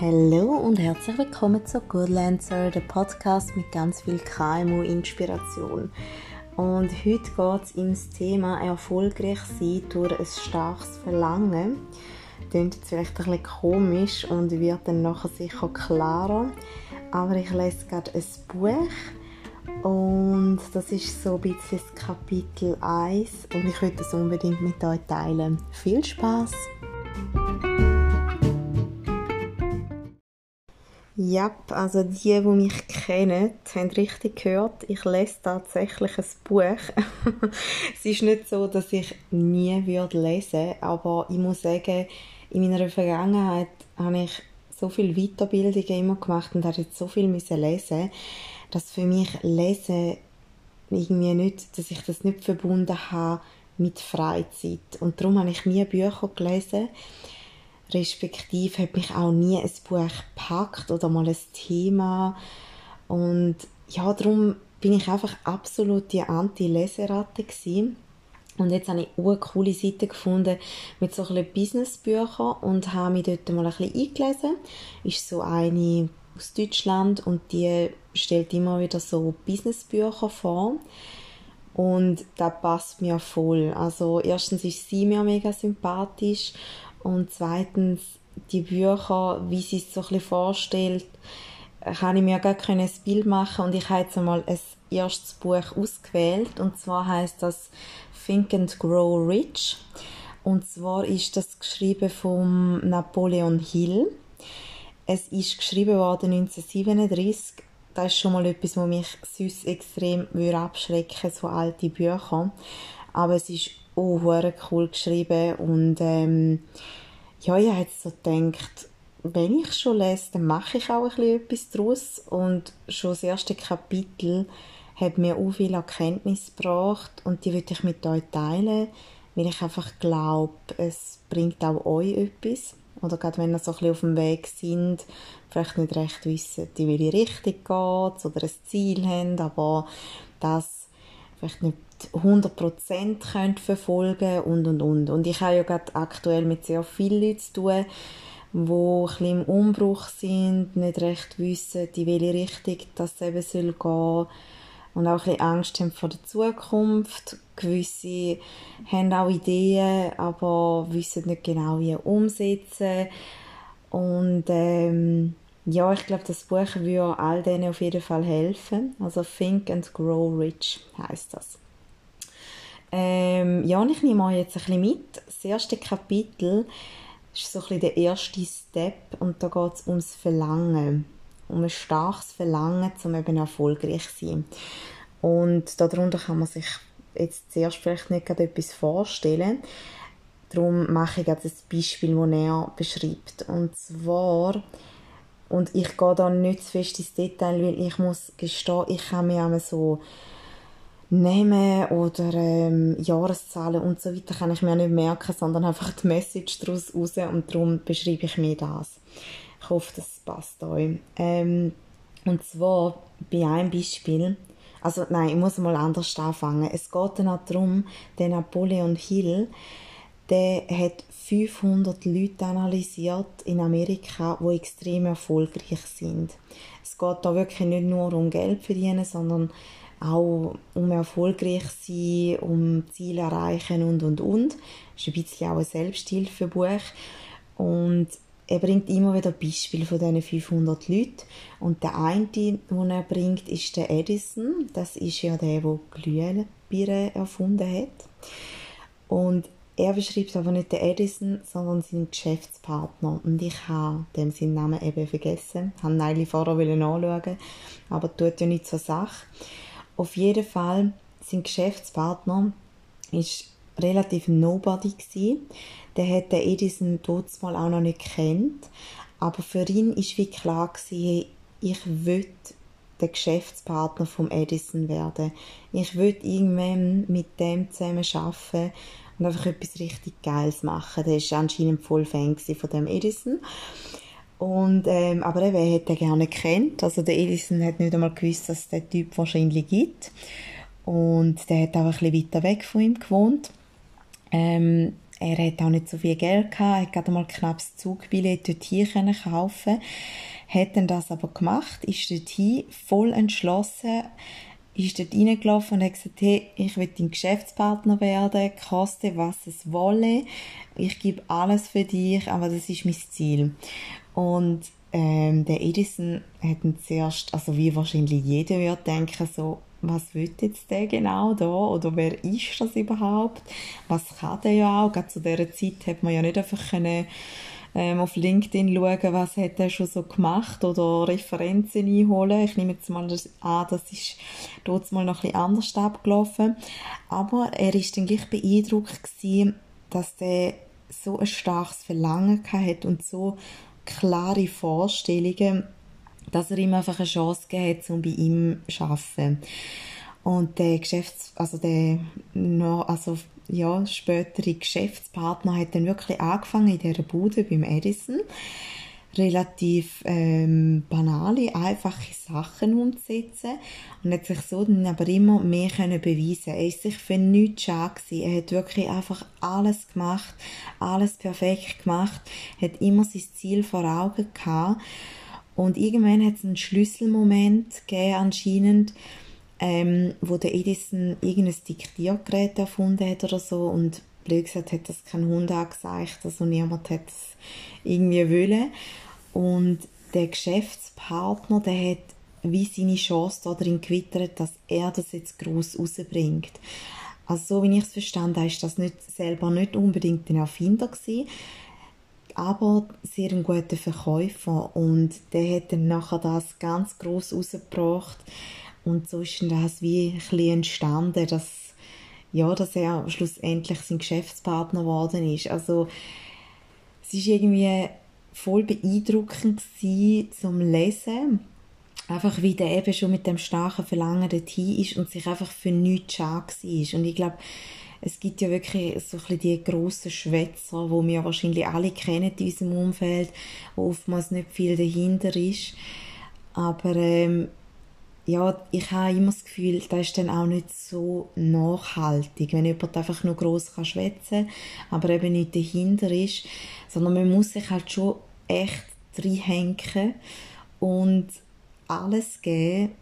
Hallo und herzlich willkommen zu Goodlancer, der Podcast mit ganz viel KMU-Inspiration. Und heute geht es ums Thema erfolgreich sein durch ein starkes Verlangen. Klingt jetzt vielleicht ein bisschen komisch und wird dann nachher sicher klarer. Aber ich lese gerade ein Buch und das ist so ein bisschen das Kapitel 1 und ich würde es unbedingt mit euch teilen. Viel Spaß! Ja, also die, die mich kennen, haben richtig gehört, ich lese tatsächlich ein Buch. es ist nicht so, dass ich nie würde lesen, aber ich muss sagen, in meiner Vergangenheit habe ich so viel Weiterbildungen immer gemacht und habe jetzt so viel müssen lesen, dass für mich Lesen irgendwie nicht, dass ich das nicht verbunden habe mit Freizeit. Und darum habe ich nie Bücher gelesen respektive hat mich auch nie ein Buch gepackt oder mal ein Thema und ja, darum bin ich einfach absolut die Anti-Leseratte gewesen. Und jetzt habe ich eine coole Seite gefunden mit so ein Businessbüchern und habe mich dort mal ein bisschen eingelesen. Ist so eine aus Deutschland und die stellt immer wieder so Businessbücher vor. Und das passt mir voll. Also erstens ist sie mir mega sympathisch und zweitens, die Bücher, wie sie es so ein bisschen vorstellt, kann ich mir gar kein Bild machen und ich habe jetzt einmal ein erstes Buch ausgewählt und zwar heißt das Think and Grow Rich und zwar ist das geschrieben von Napoleon Hill. Es ist geschrieben worden 1937. Das ist schon mal etwas, was mich sonst extrem abschrecken so alte Bücher. Aber es ist auch cool geschrieben. Und ähm, ja, ich habe so gedacht, wenn ich schon lese, dann mache ich auch ein bisschen etwas daraus und schon das erste Kapitel hat mir auch viel Erkenntnis gebracht. Und die würde ich mit euch teilen, weil ich einfach glaube, es bringt auch euch etwas. Oder gerade wenn ihr so ein bisschen auf dem Weg sind, vielleicht nicht recht wissen, in welche Richtung geht oder ein Ziel haben, aber das vielleicht nicht 100% könnt verfolgen und und und. Und ich habe ja gerade aktuell mit sehr vielen Leuten zu tun, die ein bisschen im Umbruch sind, nicht recht wissen, in welche Richtung das eben soll gehen und auch ein bisschen Angst haben vor der Zukunft. Gewisse haben auch Ideen, aber wissen nicht genau, wie umsetzen. Und ähm, ja, ich glaube, das Buch würde all denen auf jeden Fall helfen. Also Think and Grow Rich heißt das. Ähm, ja, ich nehme euch jetzt ein bisschen mit. Das erste Kapitel ist so ein bisschen der erste Step und da geht es ums Verlangen. Um ein starkes Verlangen, um eben erfolgreich zu sein. Und darunter kann man sich jetzt zuerst vielleicht nicht gerade etwas vorstellen. Darum mache ich jetzt ein Beispiel, das er beschreibt. Und zwar, und ich gehe da nicht zu fest ins Detail, weil ich muss gestehen, ich kann mir einmal so Namen oder ähm, Jahreszahlen und so weiter kann ich mir nicht merken, sondern einfach die Message daraus raus und darum beschreibe ich mir das. Ich hoffe, das passt euch. Ähm, und zwar bei einem Beispiel, also nein, ich muss mal anders anfangen. Es geht dann auch darum, der Napoleon Hill, der hat 500 Leute analysiert in Amerika, die extrem erfolgreich sind. Es geht da wirklich nicht nur um Geld verdienen, sondern auch um erfolgreich sein, um Ziele erreichen und und und. Das ist ein bisschen auch ein Selbsthilfebuch und er bringt immer wieder Beispiele von diesen 500 Leuten. Und der eine, den er bringt, ist der Edison. Das ist ja der, der Glühbirne erfunden hat. Und er beschreibt aber nicht den Edison, sondern seinen Geschäftspartner. Und ich habe dem seinen Namen eben vergessen. Ich wollte ihn vorher nachschauen, aber tut ja nicht zur Sache. Auf jeden Fall, sein Geschäftspartner ist relativ nobody gewesen. Der hat den Edison mal auch noch nicht kennt. Aber für ihn ist wie klar gewesen, ich will der Geschäftspartner vom Edison werden. Ich will irgendwann mit dem zusammen arbeiten und einfach etwas richtig Geiles machen. Der ist anscheinend voll Fan von dem Edison. Und, ähm, aber eben, er hätte gerne kennt. Also der Edison hat nicht einmal gewusst, dass es den Typ wahrscheinlich gibt. Und der hat auch ein weiter weg von ihm gewohnt. Ähm, er hat auch nicht so viel Geld gehabt, er hat gerade mal knapp das Zugbillett dorthin kaufen hat dann das aber gemacht, ist dorthin voll entschlossen, ist dort reingelaufen und hat gesagt, hey, ich will dein Geschäftspartner werden, koste was es wolle, ich gebe alles für dich, aber das ist mein Ziel. Und ähm, der Edison hat zuerst, also wie wahrscheinlich jeder wird denken, so, was will jetzt der genau da oder wer ist das überhaupt? Was kann der ja auch? Gerade zu dieser Zeit hat man ja nicht einfach können, ähm, auf LinkedIn schauen, was hat er schon so gemacht oder Referenzen einholen. Ich nehme jetzt mal an, das ist dort mal noch ein anders abgelaufen. Aber er ist dann gleich beeindruckt gewesen, dass der so ein starkes Verlangen hat und so klare Vorstellungen, dass er ihm einfach eine Chance gegeben hat, um bei ihm zu arbeiten. Und der Geschäfts-, also der, noch, also, ja, spätere Geschäftspartner hat dann wirklich angefangen in dieser Bude beim Edison relativ ähm, banale, einfache Sachen umzusetzen und hat sich so dann aber immer mehr können beweisen. Er ist sich für nichts schade gewesen. Er hat wirklich einfach alles gemacht, alles perfekt gemacht, hat immer sein Ziel vor Augen gehabt und irgendwann hat es einen Schlüsselmoment gegeben anscheinend, ähm, wo der Edison irgendein Diktiergerät erfunden hat oder so und blöd gesagt hat das kein Hund angezeigt, also niemand hat es irgendwie wollen. Und der Geschäftspartner, der hat wie seine Chance darin gewittert, dass er das jetzt groß rausbringt. Also so wie ich es verstanden habe, ist das nicht, selber nicht unbedingt ein Erfinder gewesen, aber sehr ein guter Verkäufer und der hat dann nachher das ganz groß rausgebracht und so ist das wie ein entstanden, dass, ja, dass er schlussendlich sein Geschäftspartner geworden ist. Also, es ist irgendwie voll beeindruckend gewesen, zum Lesen. Einfach wie der eben schon mit dem starken Verlangen dorthin ist und sich einfach für nichts schade war. Und ich glaube, es gibt ja wirklich so ein bisschen die grossen Schwätzer, die wir wahrscheinlich alle kennen in unserem Umfeld, wo oftmals nicht viel dahinter ist. Aber ähm, ja, ich habe immer das Gefühl, das ist dann auch nicht so nachhaltig, wenn jemand einfach nur gross kann schwätzen aber eben nicht dahinter ist, sondern man muss sich halt schon echt reinhängen und alles geben,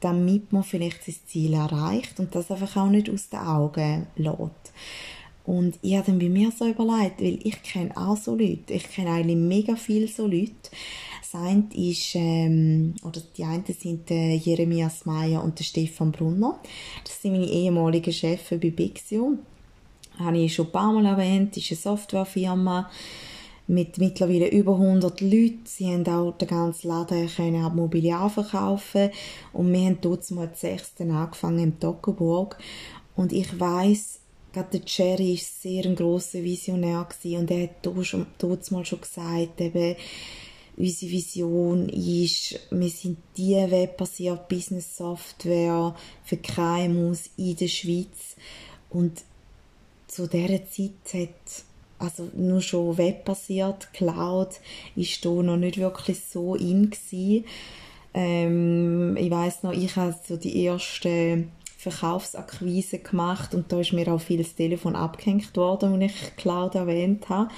damit man vielleicht sein Ziel erreicht und das einfach auch nicht aus den Augen lässt. Und ich habe dann bei mir so überlegt, weil ich kenne auch so Leute, ich kenne eigentlich mega viele so Leute, das eine ist, ähm, oder die einen sind der Jeremias Meyer und der Stefan Brunner. Das sind meine ehemaligen Chefs bei Bixio. Habe ich schon ein paar Mal erwähnt. Das ist eine Softwarefirma mit mittlerweile über 100 Leuten. Sie haben auch den ganzen Laden können auch Mobiliar verkaufen und wir haben dort mal das sechste angefangen im Toggenburg und ich weiß gerade der Jerry ist sehr ein grosser Visionär gewesen und er hat dort mal schon gesagt, eben, Unsere Vision ist, wir sind die webbasierte Business Software für KMUs in der Schweiz. Und zu dieser Zeit hat also nur schon webbasiert, Cloud ist da noch nicht wirklich so in. Ähm, ich weiß noch, ich habe so die erste Verkaufsakquise gemacht und da ist mir auch viel das Telefon abgehängt worden, als ich Cloud erwähnt habe.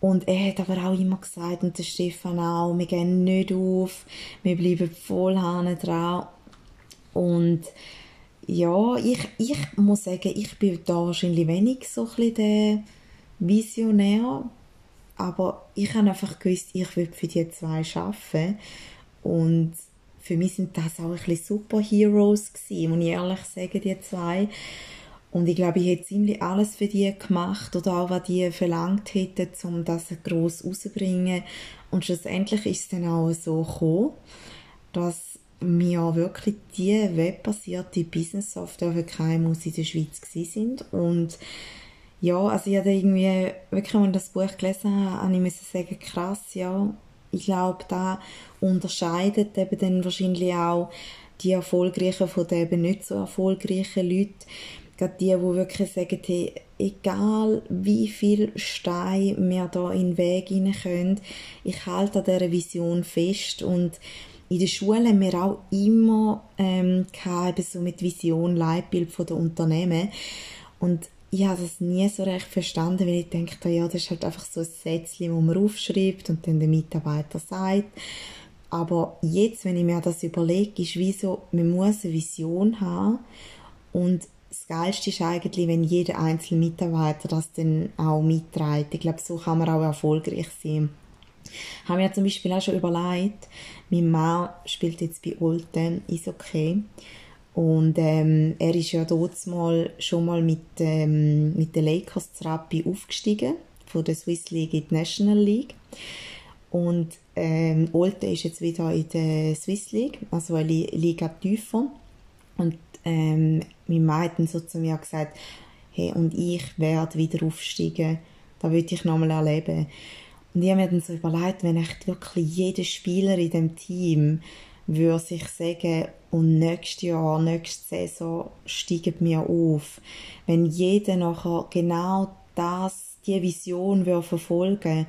Und er hat aber auch immer gesagt, und der Stefan auch, wir gehen nicht auf, wir bleiben voll dran. Und ja, ich, ich muss sagen, ich bin da wahrscheinlich wenig so ein der Visionär, aber ich habe einfach gewusst, ich will für die zwei arbeiten. Und für mich sind das auch ein bisschen Superheroes gewesen, muss ich ehrlich sagen, die zwei. Und ich glaube, ich hätte ziemlich alles für die gemacht oder auch, was die verlangt hätten, um das gross rauszubringen. Und schlussendlich ist es dann auch so gekommen, dass wir wirklich die webbasierte Business-Software für KMUs in der Schweiz sind. Und ja, also ich habe irgendwie, wirklich, als ich das Buch gelesen habe, habe ich sagen, krass, ja, ich glaube, da unterscheidet eben dann wahrscheinlich auch die erfolgreichen von den eben nicht so erfolgreichen Leuten gerade die, die wirklich sagen, hey, egal wie viel Steine wir da in den Weg hinein können, ich halte an dieser Vision fest. Und in der Schule haben wir auch immer ähm, gehabt, so mit Vision, Leitbild von der Unternehmen. Und ich habe das nie so recht verstanden, weil ich denke, ja, das ist halt einfach so ein Sätzchen, das man aufschreibt und dann der Mitarbeiter sagt. Aber jetzt, wenn ich mir das überlege, ist wie so, man muss eine Vision haben. Und das Geilste ist eigentlich, wenn jeder einzelne Mitarbeiter das dann auch mitträgt. Ich glaube, so kann man auch erfolgreich sein. Haben wir zum Beispiel auch schon überlegt, mein Mann spielt jetzt bei Olten okay. Und ähm, er ist ja dort mal schon mal mit, ähm, mit den Lakers Rappi aufgestiegen, von der Swiss League in die National League. Und ähm, Olten ist jetzt wieder in der Swiss League, also eine Liga tiefer. Und ähm, mein Mann hat dann so zu mir gesagt, hey, und ich werde wieder aufsteigen, das würde ich nochmal erleben. Und ich habe mir dann so überlegt, wenn echt wirklich jeder Spieler in dem Team würde sich sagen, und nächstes Jahr, nächste Saison steigen wir auf. Wenn jeder nachher genau das, die Vision würde verfolgen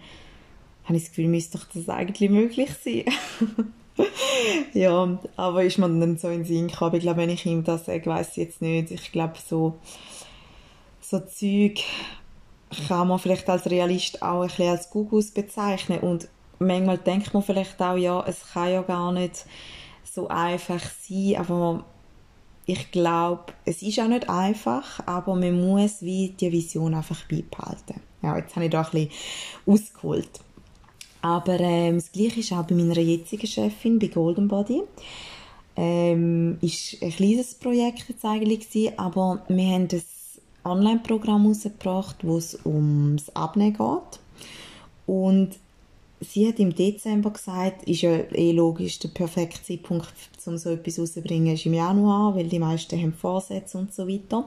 habe ich das Gefühl, müsste doch das eigentlich möglich sein. ja, aber ist man dann so in den Sinn gekommen. Ich glaube, wenn ich ihm das sage, weiß ich jetzt nicht. Ich glaube, so, so Zeug kann man vielleicht als Realist auch ein bisschen als Gugus bezeichnen. Und manchmal denkt man vielleicht auch, ja, es kann ja gar nicht so einfach sein, aber ich glaube, es ist auch nicht einfach, aber man muss wie die Vision einfach beibehalten. Ja, jetzt habe ich da ein bisschen ausgeholt. Aber ähm, das Gleiche ist auch bei meiner jetzigen Chefin, bei Golden Body. Ähm, ist ein kleines Projekt jetzt eigentlich gewesen, aber wir haben ein Online-Programm herausgebracht, wo es ums Abnehmen geht. Und sie hat im Dezember gesagt, ist ja eh logisch, der perfekte Zeitpunkt, um so etwas rauszubringen, ist im Januar, weil die meisten haben Vorsätze und so weiter.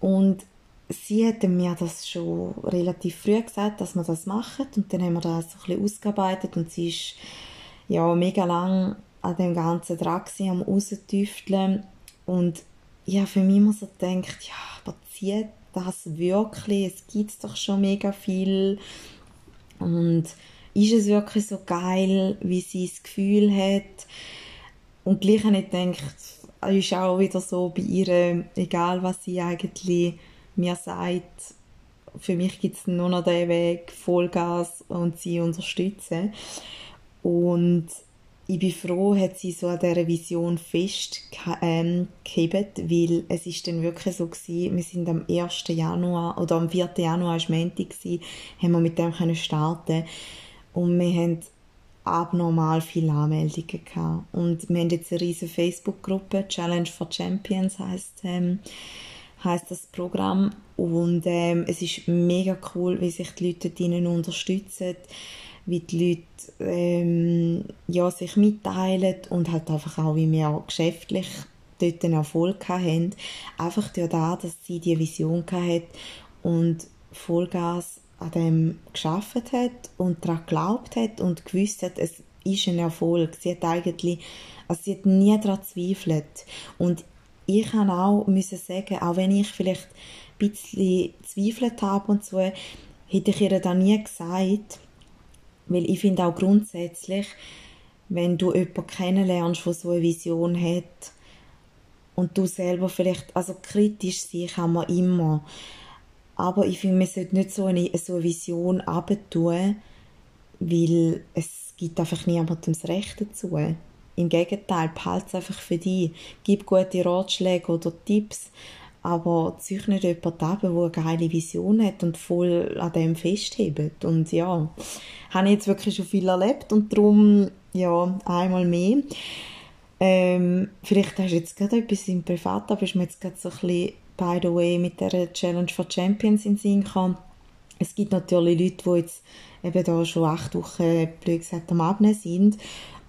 Und sie hat mir das schon relativ früh gesagt, dass wir das machen und dann haben wir das so ein bisschen ausgearbeitet und sie ist ja mega lang an dem Ganzen dran gewesen, am raustüfteln und ja, für mich immer so gedacht, ja, aber zieht das wirklich? Es gibt doch schon mega viel und ist es wirklich so geil, wie sie das Gefühl hat? Und gleich habe ich gedacht, ist auch wieder so bei ihr, egal was sie eigentlich mir sagt, für mich gibt es nur noch den Weg, Vollgas und sie unterstützen. Und ich bin froh, hat sie so an dieser Vision festgehebt, ähm, weil es ist dann wirklich so gewesen, wir sind am 1. Januar, oder am 4. Januar, war Montag, haben wir mit dem können starten und wir haben abnormal viele Anmeldungen gehabt. Und wir haben jetzt eine riesige Facebook-Gruppe, Challenge for Champions heisst ähm, heißt das Programm und ähm, es ist mega cool, wie sich die Leute drinnen unterstützen, wie die Leute ähm, ja, sich mitteilen und halt einfach auch, wie wir geschäftlich dort einen Erfolg haben. Einfach das, dass sie die Vision hat und Vollgas an dem geschafft hat und daran geglaubt hat und gewusst hat, es ist ein Erfolg. Sie hat eigentlich, also sie hat nie daran zweifelt. Und ich kann auch müssen sagen, auch wenn ich vielleicht ein bisschen zweifelt habe und so, hätte ich ihr dann nie gesagt, weil ich finde auch grundsätzlich, wenn du jemanden kennenlernst, der so eine Vision hat und du selber vielleicht, also kritisch sein kann man immer, aber ich finde, man sollte nicht so eine, so eine Vision abtun, weil es gibt einfach niemandem das Recht dazu. Im Gegenteil, behalte es einfach für dich. Gib gute Ratschläge oder Tipps, aber zieh nicht jemanden ab, der eine geile Vision hat und voll an dem festhebt. Und ja, habe ich jetzt wirklich schon viel erlebt und darum, ja, einmal mehr. Ähm, vielleicht hast du jetzt gerade etwas im Privat, aber ist mir jetzt gerade so ein bisschen, by the way, mit der Challenge for Champions in Sinn gekommen. Es gibt natürlich Leute, die jetzt eben da schon acht Wochen, blöd gesagt, am Abnehmen sind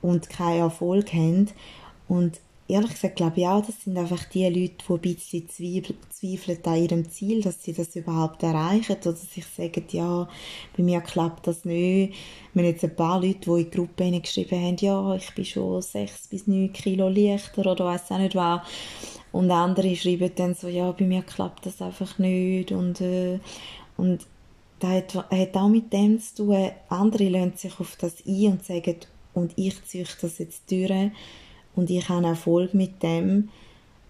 und keinen Erfolg haben. Und ehrlich gesagt glaube ich auch, das sind einfach die Leute, die ein bisschen zweifeln an ihrem Ziel, dass sie das überhaupt erreichen oder sich sagen, ja, bei mir klappt das nicht. Wir haben jetzt ein paar Leute, die in die Gruppe geschrieben haben, ja, ich bin schon sechs bis neun Kilo leichter oder weiß auch nicht was. Und andere schreiben dann so, ja, bei mir klappt das einfach nicht und, äh, und das hat, hat auch mit dem zu tun, andere lassen sich auf das ein und sagen, und ich ziehe das jetzt durch und ich habe Erfolg mit dem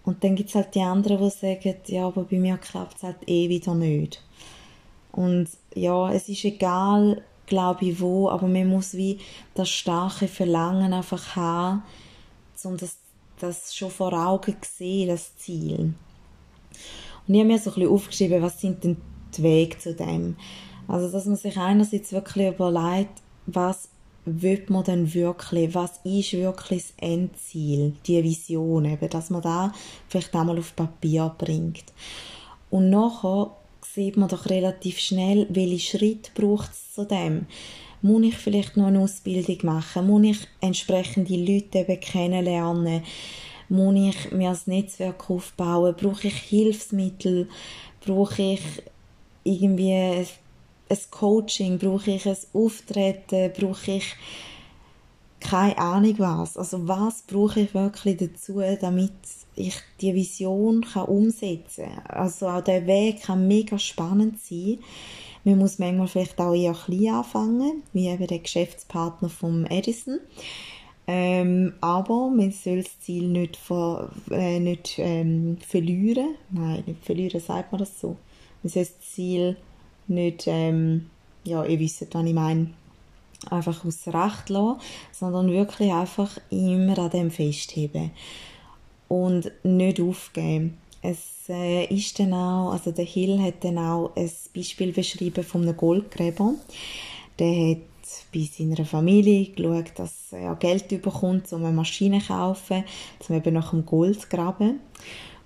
Und dann gibt es halt die anderen, die sagen, ja, aber bei mir klappt es halt eh wieder nicht. Und ja, es ist egal, glaube ich, wo, aber man muss wie das starke Verlangen einfach haben, um das, das schon vor Augen zu sehen, das Ziel. Und ich habe mir so ein bisschen aufgeschrieben, was sind denn die Wege zu dem? Also, dass man sich einerseits wirklich überlegt, was will man denn wirklich, was ist wirklich das Endziel, die Vision, eben, dass man da vielleicht einmal auf Papier bringt. Und nachher sieht man doch relativ schnell, welche Schritte braucht es zu dem. Muss ich vielleicht noch eine Ausbildung machen? Muss ich entsprechende Leute eben kennenlernen? Muss ich mir das Netzwerk aufbauen? Brauche ich Hilfsmittel? Brauche ich irgendwie ein Coaching, brauche ich ein Auftreten, brauche ich keine Ahnung was. Also was brauche ich wirklich dazu, damit ich die Vision kann umsetzen kann. Also auch der Weg kann mega spannend sein. Man muss manchmal vielleicht auch eher klein anfangen, wie eben der Geschäftspartner vom Edison. Ähm, aber man soll das Ziel nicht, ver, äh, nicht ähm, verlieren. Nein, nicht verlieren, sagt man das so. Man soll das Ziel nicht, ähm, ja, ihr wisst, was ich meine, einfach aus Recht lassen, sondern wirklich einfach immer an dem festheben und nicht aufgeben. Es äh, ist dann auch, also der Hill hat dann auch ein Beispiel beschrieben von einem Goldgräber. Der hat bei seiner Familie geschaut, dass er Geld bekommt, um eine Maschine zu kaufen, um eben nach dem Gold zu graben.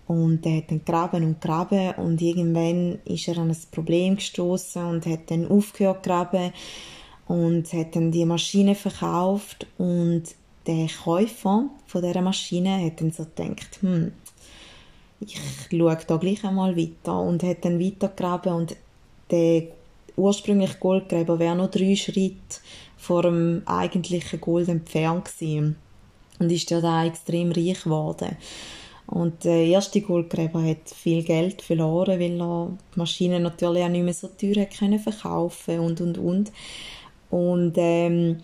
Und er hat dann graben und graben und irgendwann ist er an ein Problem gestoßen und hat dann aufgehört graben und hat dann die Maschine verkauft und der Käufer von dieser Maschine hat dann so gedacht, hm, ich schaue da gleich einmal weiter und hat dann weitergegraben und der ursprüngliche Goldgräber wäre noch drei Schritte vor dem eigentlichen Gold entfernt gewesen und ist ja da extrem reich geworden. Und der erste Goldgräber hat viel Geld verloren, weil er die Maschine natürlich auch nicht mehr so teuer können verkaufen und und und. Und ähm,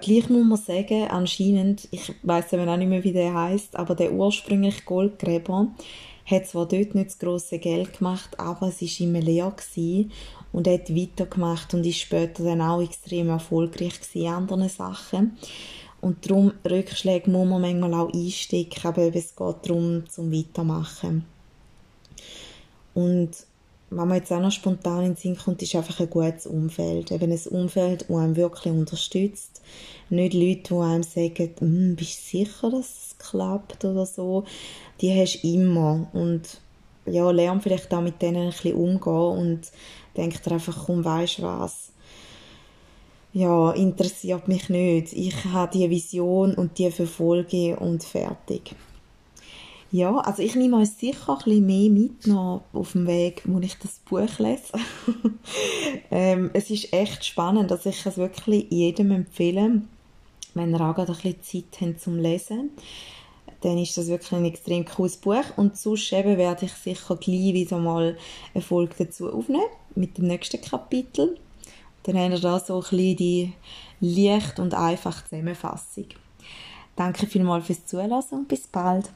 gleich muss man sagen, anscheinend, ich weiß eben auch nicht mehr, wie der heißt, aber der ursprüngliche Goldgräber hat zwar dort nicht das grosse Geld gemacht, aber es war immer leer gewesen und hat weitergemacht und ist später dann auch extrem erfolgreich in anderen Sachen. Und darum, Rückschläge muss man manchmal auch einstecken, aber es geht darum, zum Weitermachen. Und was mir jetzt auch noch spontan in den Sinn kommt, ist einfach ein gutes Umfeld. Eben ein Umfeld, das einem wirklich unterstützt. Nicht Leute, die einem sagen, hm, bist du sicher, dass es klappt oder so. Die hast du immer. Und ja, lern vielleicht auch mit denen ein bisschen umgehen und denk dir einfach, komm, weisst was, ja, interessiert mich nicht. Ich habe die Vision und die verfolge und fertig. Ja, also ich nehme euch sicher ein bisschen mehr mit auf dem Weg, wo ich das Buch lese. ähm, es ist echt spannend, dass ich es wirklich jedem empfehle, wenn ihr auch ein bisschen Zeit habt zum Lesen. Dann ist das wirklich ein extrem cooles Buch. Und sonst eben werde ich sicher gleich wieder mal eine Folge dazu aufnehmen, mit dem nächsten Kapitel. Dann haben wir da so ein bisschen die leicht und einfache Zusammenfassung. Danke vielmals fürs Zuhören und bis bald.